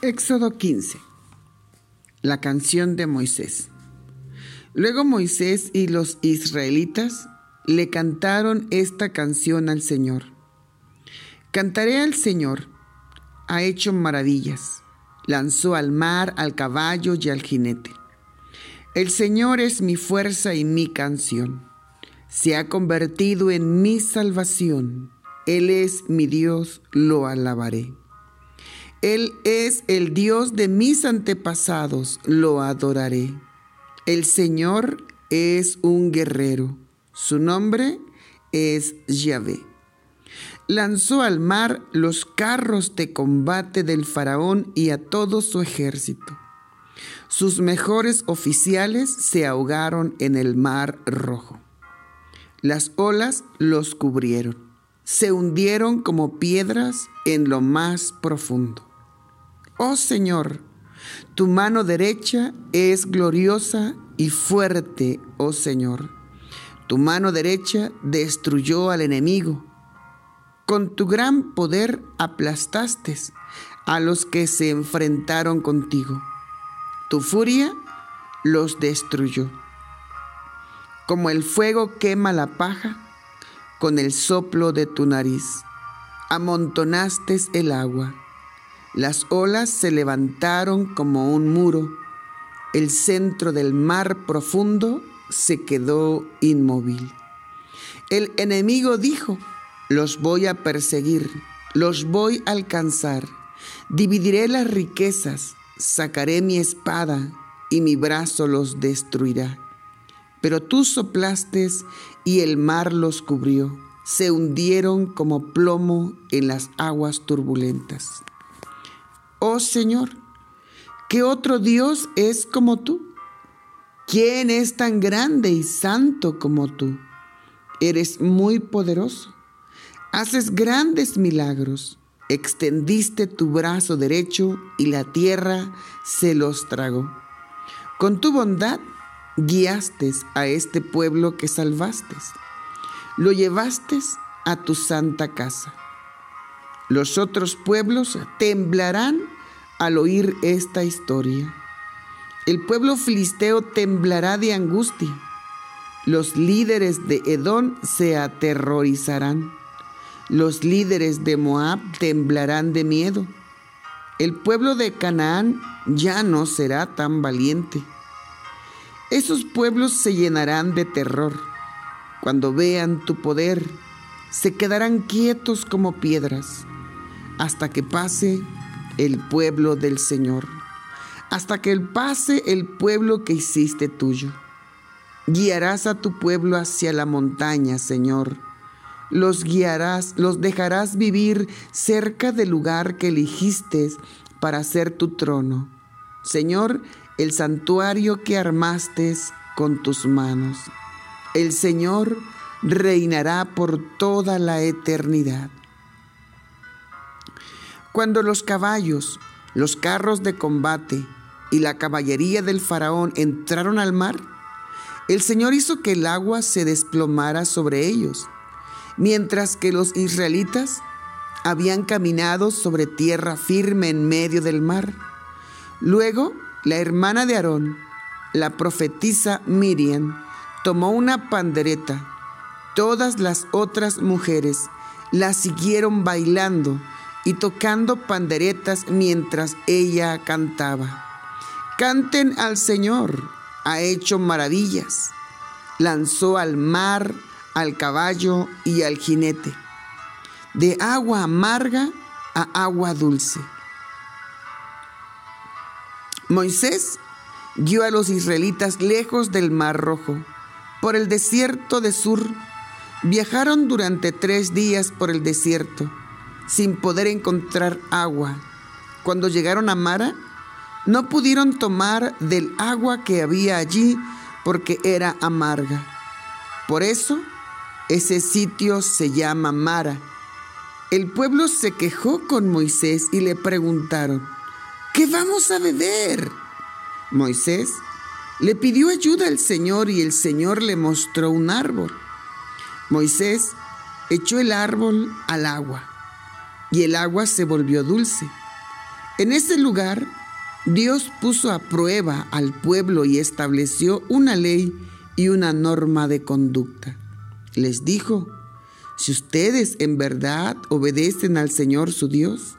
Éxodo 15. La canción de Moisés. Luego Moisés y los israelitas le cantaron esta canción al Señor. Cantaré al Señor, ha hecho maravillas, lanzó al mar, al caballo y al jinete. El Señor es mi fuerza y mi canción, se ha convertido en mi salvación, Él es mi Dios, lo alabaré. Él es el Dios de mis antepasados, lo adoraré. El Señor es un guerrero, su nombre es Yahvé. Lanzó al mar los carros de combate del faraón y a todo su ejército. Sus mejores oficiales se ahogaron en el mar rojo. Las olas los cubrieron, se hundieron como piedras en lo más profundo. Oh Señor, tu mano derecha es gloriosa y fuerte, oh Señor. Tu mano derecha destruyó al enemigo. Con tu gran poder aplastaste a los que se enfrentaron contigo. Tu furia los destruyó. Como el fuego quema la paja, con el soplo de tu nariz, amontonaste el agua las olas se levantaron como un muro. El centro del mar profundo se quedó inmóvil. El enemigo dijo, los voy a perseguir, los voy a alcanzar, dividiré las riquezas, sacaré mi espada y mi brazo los destruirá. Pero tú soplaste y el mar los cubrió, se hundieron como plomo en las aguas turbulentas. Oh Señor, ¿qué otro Dios es como tú? ¿Quién es tan grande y santo como tú? Eres muy poderoso. Haces grandes milagros. Extendiste tu brazo derecho y la tierra se los tragó. Con tu bondad guiaste a este pueblo que salvaste. Lo llevaste a tu santa casa. Los otros pueblos temblarán al oír esta historia. El pueblo filisteo temblará de angustia. Los líderes de Edom se aterrorizarán. Los líderes de Moab temblarán de miedo. El pueblo de Canaán ya no será tan valiente. Esos pueblos se llenarán de terror. Cuando vean tu poder, se quedarán quietos como piedras hasta que pase el pueblo del Señor, hasta que pase el pueblo que hiciste tuyo. Guiarás a tu pueblo hacia la montaña, Señor. Los guiarás, los dejarás vivir cerca del lugar que elegiste para ser tu trono. Señor, el santuario que armaste con tus manos. El Señor reinará por toda la eternidad. Cuando los caballos, los carros de combate y la caballería del faraón entraron al mar, el Señor hizo que el agua se desplomara sobre ellos, mientras que los israelitas habían caminado sobre tierra firme en medio del mar. Luego, la hermana de Aarón, la profetisa Miriam, tomó una pandereta. Todas las otras mujeres la siguieron bailando y tocando panderetas mientras ella cantaba. Canten al Señor, ha hecho maravillas. Lanzó al mar, al caballo y al jinete, de agua amarga a agua dulce. Moisés guió a los israelitas lejos del mar rojo, por el desierto de Sur. Viajaron durante tres días por el desierto sin poder encontrar agua. Cuando llegaron a Mara, no pudieron tomar del agua que había allí porque era amarga. Por eso, ese sitio se llama Mara. El pueblo se quejó con Moisés y le preguntaron, ¿qué vamos a beber? Moisés le pidió ayuda al Señor y el Señor le mostró un árbol. Moisés echó el árbol al agua y el agua se volvió dulce. En ese lugar, Dios puso a prueba al pueblo y estableció una ley y una norma de conducta. Les dijo, si ustedes en verdad obedecen al Señor su Dios,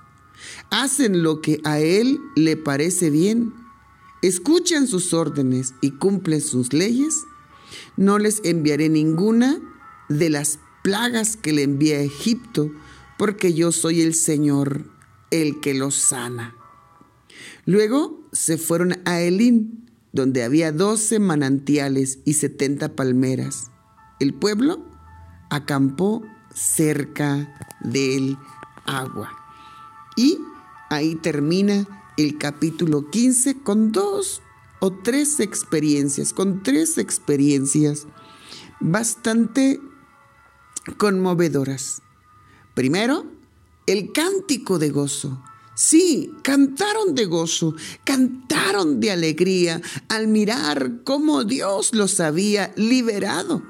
hacen lo que a Él le parece bien, escuchan sus órdenes y cumplen sus leyes, no les enviaré ninguna de las plagas que le envié a Egipto, porque yo soy el Señor, el que los sana. Luego se fueron a Elín, donde había doce manantiales y setenta palmeras. El pueblo acampó cerca del agua. Y ahí termina el capítulo 15 con dos o tres experiencias, con tres experiencias bastante conmovedoras. Primero, el cántico de gozo. Sí, cantaron de gozo, cantaron de alegría al mirar cómo Dios los había liberado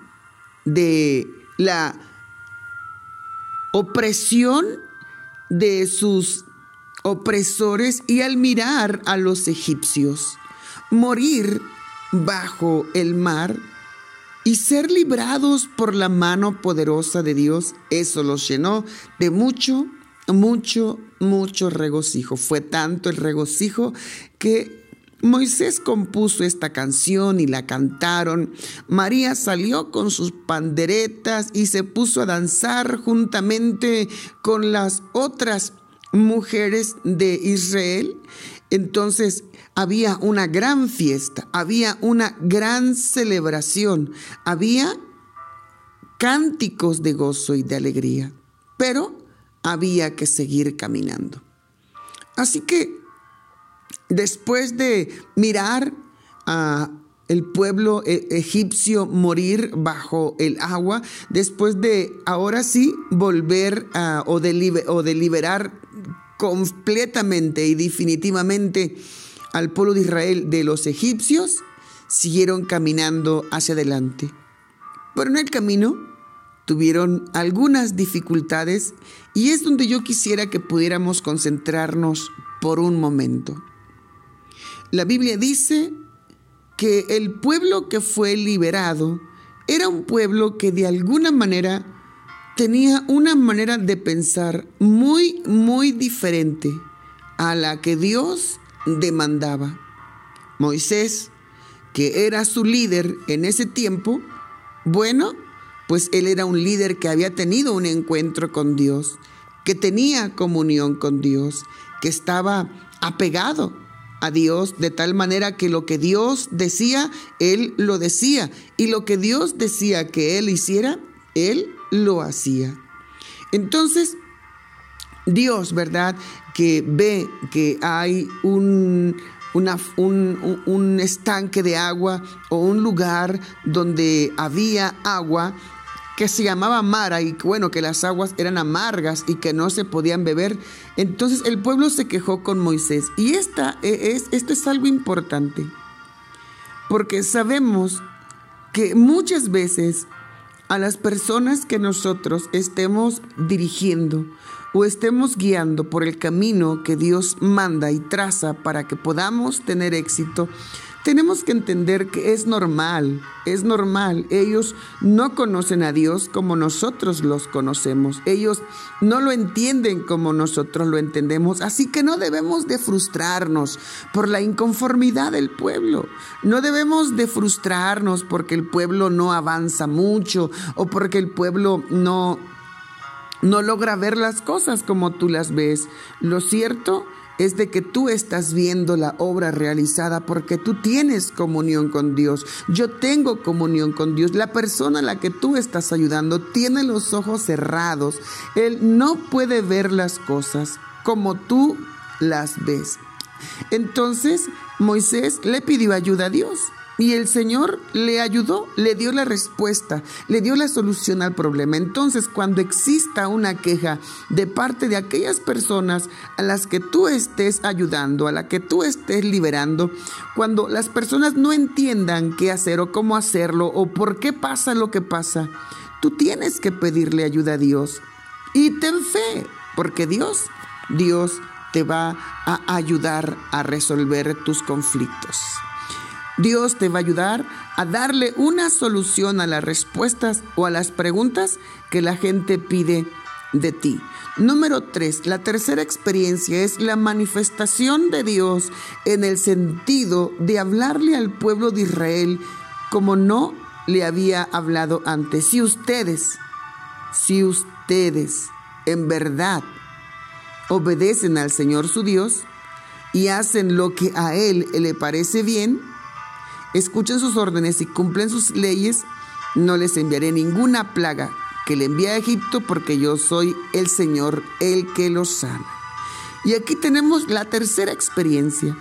de la opresión de sus opresores y al mirar a los egipcios morir bajo el mar y ser librados por la mano poderosa de Dios, eso los llenó de mucho, mucho, mucho regocijo. Fue tanto el regocijo que Moisés compuso esta canción y la cantaron. María salió con sus panderetas y se puso a danzar juntamente con las otras mujeres de Israel. Entonces había una gran fiesta, había una gran celebración, había cánticos de gozo y de alegría, pero había que seguir caminando. Así que después de mirar a el pueblo e, egipcio morir bajo el agua, después de ahora sí volver a, o, o deliberar completamente y definitivamente al pueblo de Israel de los egipcios, siguieron caminando hacia adelante. Pero en el camino tuvieron algunas dificultades y es donde yo quisiera que pudiéramos concentrarnos por un momento. La Biblia dice que el pueblo que fue liberado era un pueblo que de alguna manera tenía una manera de pensar muy, muy diferente a la que Dios demandaba. Moisés, que era su líder en ese tiempo, bueno, pues él era un líder que había tenido un encuentro con Dios, que tenía comunión con Dios, que estaba apegado a Dios de tal manera que lo que Dios decía, él lo decía, y lo que Dios decía que él hiciera, él lo hacía. Entonces, Dios, ¿verdad? Que ve que hay un, un, estanque de agua o un lugar donde había agua que se llamaba Mara y bueno, que las aguas eran amargas y que no se podían beber. Entonces el pueblo se quejó con Moisés. Y esta e, es, esto es algo importante, porque sabemos que muchas veces a las personas que nosotros estemos dirigiendo o estemos guiando por el camino que Dios manda y traza para que podamos tener éxito, tenemos que entender que es normal, es normal. Ellos no conocen a Dios como nosotros los conocemos. Ellos no lo entienden como nosotros lo entendemos. Así que no debemos de frustrarnos por la inconformidad del pueblo. No debemos de frustrarnos porque el pueblo no avanza mucho o porque el pueblo no no logra ver las cosas como tú las ves. Lo cierto es de que tú estás viendo la obra realizada porque tú tienes comunión con Dios. Yo tengo comunión con Dios. La persona a la que tú estás ayudando tiene los ojos cerrados. Él no puede ver las cosas como tú las ves. Entonces Moisés le pidió ayuda a Dios. Y el Señor le ayudó, le dio la respuesta, le dio la solución al problema. Entonces, cuando exista una queja de parte de aquellas personas a las que tú estés ayudando, a la que tú estés liberando, cuando las personas no entiendan qué hacer o cómo hacerlo o por qué pasa lo que pasa, tú tienes que pedirle ayuda a Dios. Y ten fe, porque Dios, Dios te va a ayudar a resolver tus conflictos. Dios te va a ayudar a darle una solución a las respuestas o a las preguntas que la gente pide de ti. Número tres, la tercera experiencia es la manifestación de Dios en el sentido de hablarle al pueblo de Israel como no le había hablado antes. Si ustedes, si ustedes en verdad obedecen al Señor su Dios y hacen lo que a Él le parece bien, escuchen sus órdenes y cumplen sus leyes, no les enviaré ninguna plaga que le envíe a Egipto porque yo soy el Señor, el que los sana. Y aquí tenemos la tercera experiencia.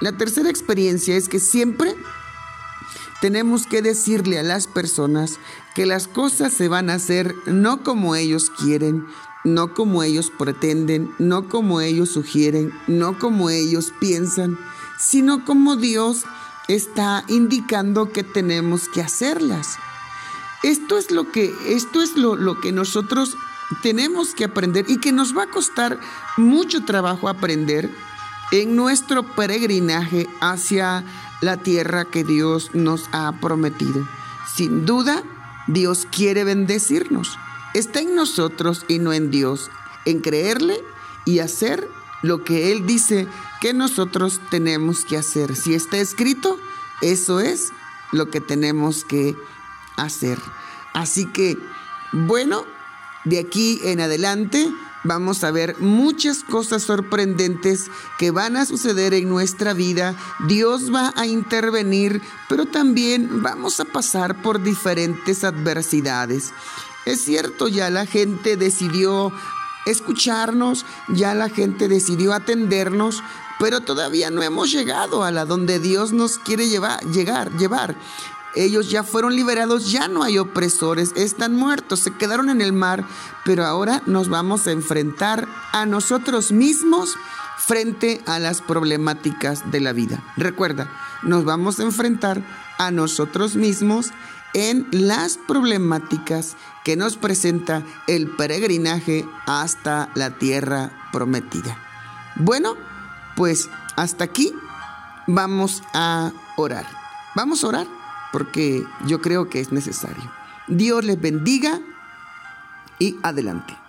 La tercera experiencia es que siempre tenemos que decirle a las personas que las cosas se van a hacer no como ellos quieren, no como ellos pretenden, no como ellos sugieren, no como ellos piensan, sino como Dios está indicando que tenemos que hacerlas. Esto es lo que, esto es lo, lo que nosotros tenemos que aprender y que nos va a costar mucho trabajo aprender en nuestro peregrinaje hacia la tierra que Dios nos ha prometido. Sin duda, Dios quiere bendecirnos. Está en nosotros y no en Dios, en creerle y hacer lo que Él dice que nosotros tenemos que hacer. Si está escrito, eso es lo que tenemos que hacer. Así que, bueno, de aquí en adelante vamos a ver muchas cosas sorprendentes que van a suceder en nuestra vida. Dios va a intervenir, pero también vamos a pasar por diferentes adversidades. Es cierto, ya la gente decidió escucharnos, ya la gente decidió atendernos, pero todavía no hemos llegado a la donde Dios nos quiere llevar, llegar, llevar. Ellos ya fueron liberados, ya no hay opresores, están muertos, se quedaron en el mar, pero ahora nos vamos a enfrentar a nosotros mismos frente a las problemáticas de la vida. Recuerda, nos vamos a enfrentar a nosotros mismos en las problemáticas que nos presenta el peregrinaje hasta la tierra prometida. Bueno, pues hasta aquí vamos a orar. Vamos a orar porque yo creo que es necesario. Dios les bendiga y adelante.